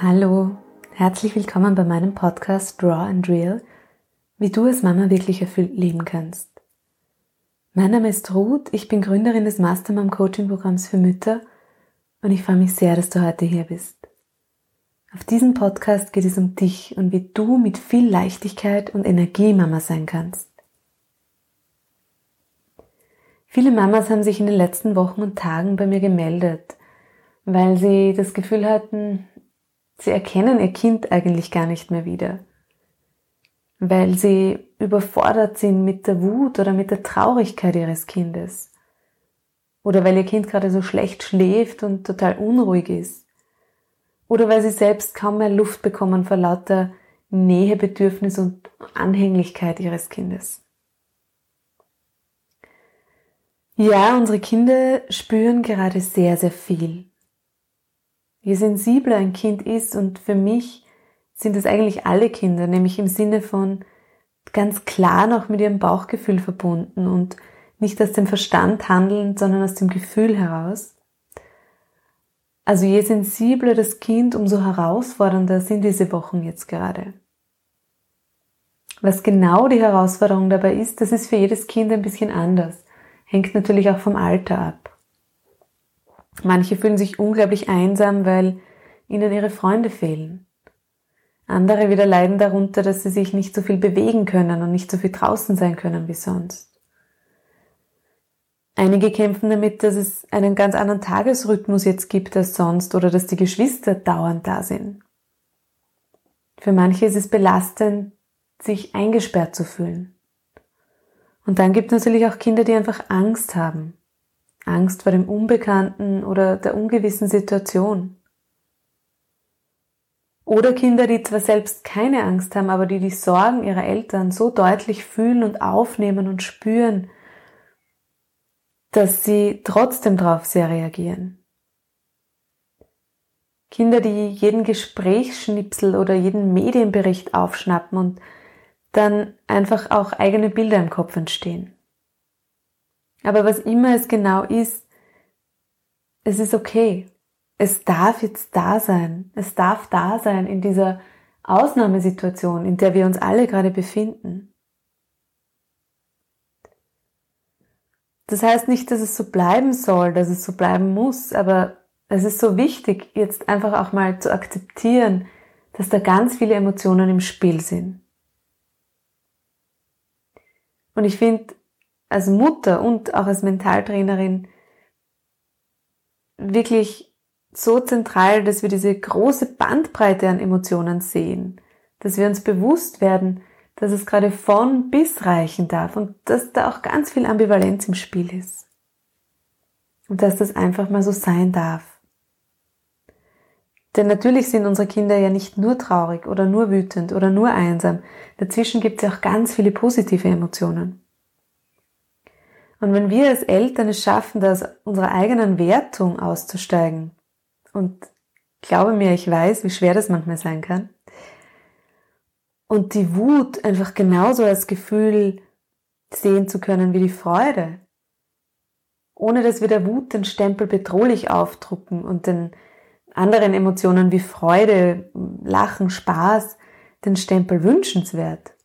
Hallo, herzlich willkommen bei meinem Podcast Draw and Real, wie du als Mama wirklich erfüllt leben kannst. Mein Name ist Ruth, ich bin Gründerin des Mastermom Coaching Programms für Mütter und ich freue mich sehr, dass du heute hier bist. Auf diesem Podcast geht es um dich und wie du mit viel Leichtigkeit und Energie Mama sein kannst. Viele Mamas haben sich in den letzten Wochen und Tagen bei mir gemeldet, weil sie das Gefühl hatten, Sie erkennen ihr Kind eigentlich gar nicht mehr wieder, weil sie überfordert sind mit der Wut oder mit der Traurigkeit ihres Kindes oder weil ihr Kind gerade so schlecht schläft und total unruhig ist oder weil sie selbst kaum mehr Luft bekommen vor lauter Nähebedürfnis und Anhänglichkeit ihres Kindes. Ja, unsere Kinder spüren gerade sehr, sehr viel. Je sensibler ein Kind ist, und für mich sind es eigentlich alle Kinder, nämlich im Sinne von ganz klar noch mit ihrem Bauchgefühl verbunden und nicht aus dem Verstand handeln, sondern aus dem Gefühl heraus. Also je sensibler das Kind, umso herausfordernder sind diese Wochen jetzt gerade. Was genau die Herausforderung dabei ist, das ist für jedes Kind ein bisschen anders. Hängt natürlich auch vom Alter ab. Manche fühlen sich unglaublich einsam, weil ihnen ihre Freunde fehlen. Andere wieder leiden darunter, dass sie sich nicht so viel bewegen können und nicht so viel draußen sein können wie sonst. Einige kämpfen damit, dass es einen ganz anderen Tagesrhythmus jetzt gibt als sonst oder dass die Geschwister dauernd da sind. Für manche ist es belastend, sich eingesperrt zu fühlen. Und dann gibt es natürlich auch Kinder, die einfach Angst haben, Angst vor dem Unbekannten oder der ungewissen Situation. Oder Kinder, die zwar selbst keine Angst haben, aber die die Sorgen ihrer Eltern so deutlich fühlen und aufnehmen und spüren, dass sie trotzdem darauf sehr reagieren. Kinder, die jeden Gesprächsschnipsel oder jeden Medienbericht aufschnappen und dann einfach auch eigene Bilder im Kopf entstehen. Aber was immer es genau ist, es ist okay. Es darf jetzt da sein. Es darf da sein in dieser Ausnahmesituation, in der wir uns alle gerade befinden. Das heißt nicht, dass es so bleiben soll, dass es so bleiben muss, aber es ist so wichtig, jetzt einfach auch mal zu akzeptieren, dass da ganz viele Emotionen im Spiel sind. Und ich finde, als Mutter und auch als Mentaltrainerin wirklich so zentral, dass wir diese große Bandbreite an Emotionen sehen, dass wir uns bewusst werden, dass es gerade von bis reichen darf und dass da auch ganz viel Ambivalenz im Spiel ist. Und dass das einfach mal so sein darf. Denn natürlich sind unsere Kinder ja nicht nur traurig oder nur wütend oder nur einsam. Dazwischen gibt es ja auch ganz viele positive Emotionen. Und wenn wir als Eltern es schaffen, da aus unserer eigenen Wertung auszusteigen, und glaube mir, ich weiß, wie schwer das manchmal sein kann, und die Wut einfach genauso als Gefühl sehen zu können wie die Freude, ohne dass wir der Wut den Stempel bedrohlich aufdrucken und den anderen Emotionen wie Freude, Lachen, Spaß den Stempel wünschenswert,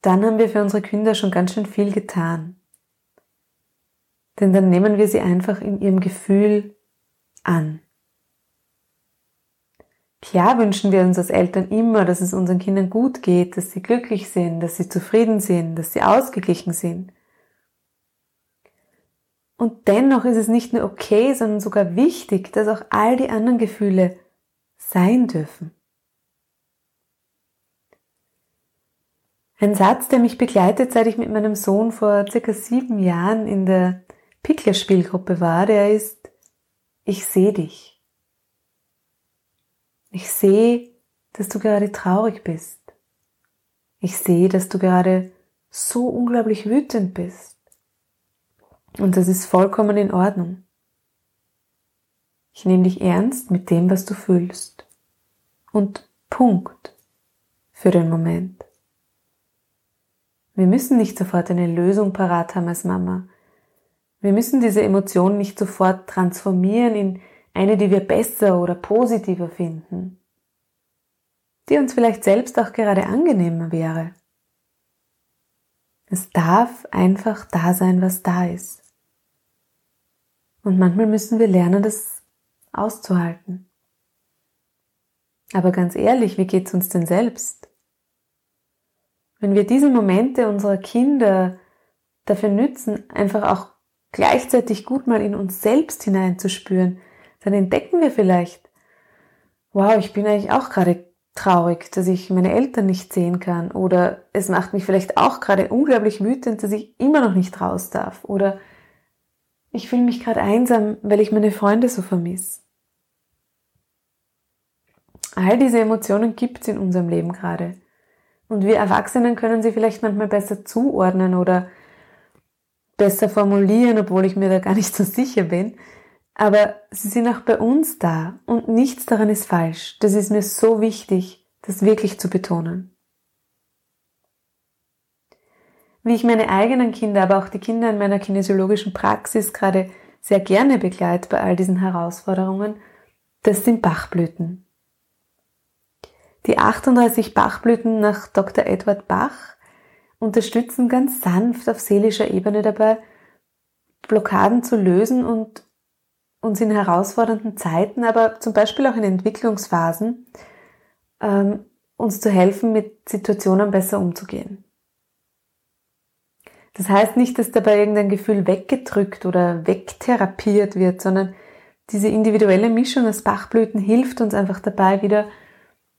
dann haben wir für unsere Kinder schon ganz schön viel getan. Denn dann nehmen wir sie einfach in ihrem Gefühl an. Klar wünschen wir uns als Eltern immer, dass es unseren Kindern gut geht, dass sie glücklich sind, dass sie zufrieden sind, dass sie ausgeglichen sind. Und dennoch ist es nicht nur okay, sondern sogar wichtig, dass auch all die anderen Gefühle sein dürfen. Ein Satz, der mich begleitet, seit ich mit meinem Sohn vor circa sieben Jahren in der Pickler-Spielgruppe war, der ist, ich sehe dich. Ich sehe, dass du gerade traurig bist. Ich sehe, dass du gerade so unglaublich wütend bist. Und das ist vollkommen in Ordnung. Ich nehme dich ernst mit dem, was du fühlst. Und Punkt für den Moment. Wir müssen nicht sofort eine Lösung parat haben als Mama. Wir müssen diese Emotion nicht sofort transformieren in eine, die wir besser oder positiver finden, die uns vielleicht selbst auch gerade angenehmer wäre. Es darf einfach da sein, was da ist. Und manchmal müssen wir lernen, das auszuhalten. Aber ganz ehrlich, wie geht's uns denn selbst? Wenn wir diese Momente unserer Kinder dafür nützen, einfach auch gleichzeitig gut mal in uns selbst hineinzuspüren, dann entdecken wir vielleicht, wow, ich bin eigentlich auch gerade traurig, dass ich meine Eltern nicht sehen kann. Oder es macht mich vielleicht auch gerade unglaublich wütend, dass ich immer noch nicht raus darf. Oder ich fühle mich gerade einsam, weil ich meine Freunde so vermisse. All diese Emotionen gibt es in unserem Leben gerade. Und wir Erwachsenen können sie vielleicht manchmal besser zuordnen oder besser formulieren, obwohl ich mir da gar nicht so sicher bin. Aber sie sind auch bei uns da und nichts daran ist falsch. Das ist mir so wichtig, das wirklich zu betonen. Wie ich meine eigenen Kinder, aber auch die Kinder in meiner kinesiologischen Praxis gerade sehr gerne begleite bei all diesen Herausforderungen, das sind Bachblüten. Die 38 Bachblüten nach Dr. Edward Bach unterstützen ganz sanft auf seelischer Ebene dabei, Blockaden zu lösen und uns in herausfordernden Zeiten, aber zum Beispiel auch in Entwicklungsphasen, ähm, uns zu helfen, mit Situationen besser umzugehen. Das heißt nicht, dass dabei irgendein Gefühl weggedrückt oder wegtherapiert wird, sondern diese individuelle Mischung aus Bachblüten hilft uns einfach dabei, wieder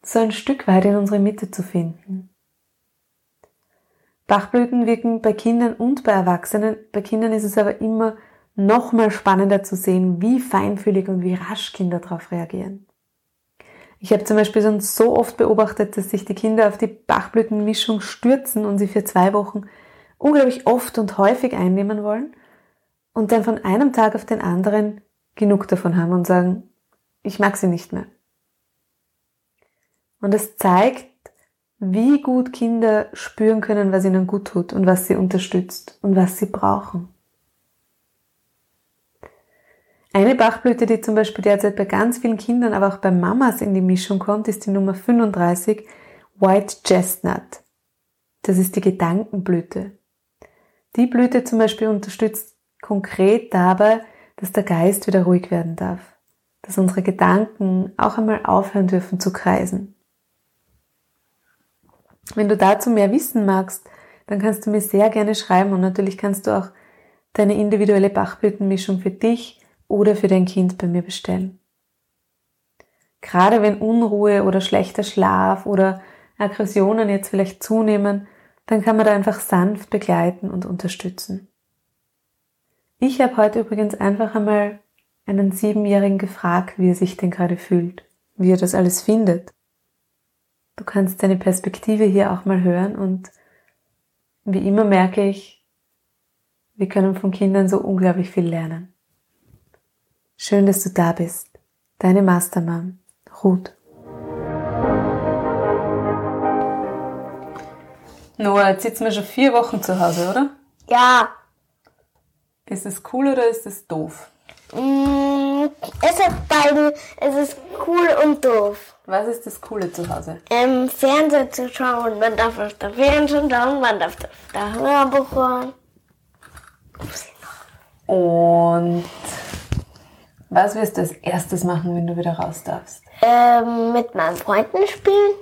so ein Stück weit in unsere Mitte zu finden. Bachblüten wirken bei Kindern und bei Erwachsenen. Bei Kindern ist es aber immer nochmal spannender zu sehen, wie feinfühlig und wie rasch Kinder darauf reagieren. Ich habe zum Beispiel schon so oft beobachtet, dass sich die Kinder auf die Bachblütenmischung stürzen und sie für zwei Wochen unglaublich oft und häufig einnehmen wollen und dann von einem Tag auf den anderen genug davon haben und sagen, ich mag sie nicht mehr. Und es zeigt, wie gut Kinder spüren können, was ihnen gut tut und was sie unterstützt und was sie brauchen. Eine Bachblüte, die zum Beispiel derzeit bei ganz vielen Kindern, aber auch bei Mamas in die Mischung kommt, ist die Nummer 35, White Chestnut. Das ist die Gedankenblüte. Die Blüte zum Beispiel unterstützt konkret dabei, dass der Geist wieder ruhig werden darf, dass unsere Gedanken auch einmal aufhören dürfen zu kreisen. Wenn du dazu mehr wissen magst, dann kannst du mir sehr gerne schreiben und natürlich kannst du auch deine individuelle Bachblütenmischung für dich oder für dein Kind bei mir bestellen. Gerade wenn Unruhe oder schlechter Schlaf oder Aggressionen jetzt vielleicht zunehmen, dann kann man da einfach sanft begleiten und unterstützen. Ich habe heute übrigens einfach einmal einen Siebenjährigen gefragt, wie er sich denn gerade fühlt, wie er das alles findet. Du kannst deine Perspektive hier auch mal hören und wie immer merke ich, wir können von Kindern so unglaublich viel lernen. Schön, dass du da bist. Deine Mastermom, Ruth. Noah, jetzt sitzen wir schon vier Wochen zu Hause, oder? Ja. Ist es cool oder ist es doof? Mm, es ist beiden, es ist cool und doof. Was ist das Coole zu Hause? Ähm, Fernsehen zu schauen. Man darf auf der Fernsehen schauen, man darf auf der Hörbuch hören. Und was wirst du als erstes machen, wenn du wieder raus darfst? Ähm, mit meinen Freunden spielen.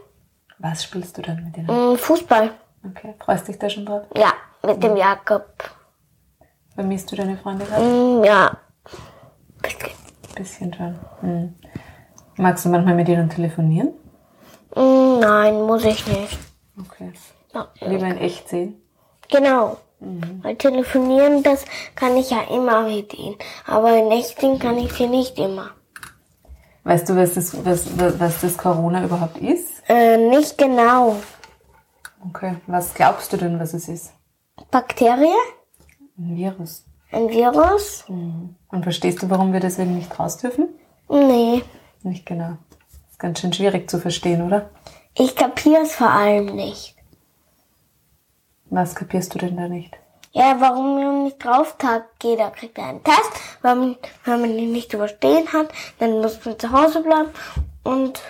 Was spielst du dann mit denen? Mm, Fußball. Okay, freust dich da schon drauf? Ja, mit dem Jakob. Vermisst du deine Freunde gerade? Mm, ja. Bisschen schon. Hm. Magst du manchmal mit ihnen telefonieren? Mm, nein, muss ich nicht. Okay. Ja. Lieber in echt sehen? Genau. Weil telefonieren, das kann ich ja immer mit ihnen. Aber in echt sehen kann ich sie nicht immer. Weißt du, was das, was, was das Corona überhaupt ist? Äh, nicht genau. Okay. Was glaubst du denn, was es ist? Bakterie? Ein Virus. Ein Virus? Und verstehst du, warum wir deswegen nicht raus dürfen? Nee. Nicht genau. Ist ganz schön schwierig zu verstehen, oder? Ich kapiere es vor allem nicht. Was kapierst du denn da nicht? Ja, warum man nicht drauf geht, da kriegt er einen Test. Wenn man, wenn man ihn nicht überstehen hat, dann muss man zu Hause bleiben und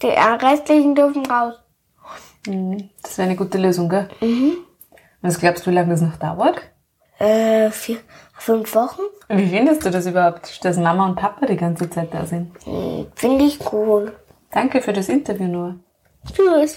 die restlichen dürfen raus. Mhm. Das wäre eine gute Lösung, gell? Mhm. Was glaubst du, wie lange das noch dauert? Äh, vier, fünf Wochen. Wie findest du das überhaupt, dass Mama und Papa die ganze Zeit da sind? Hm, Finde ich cool. Danke für das Interview, Noah. Tschüss.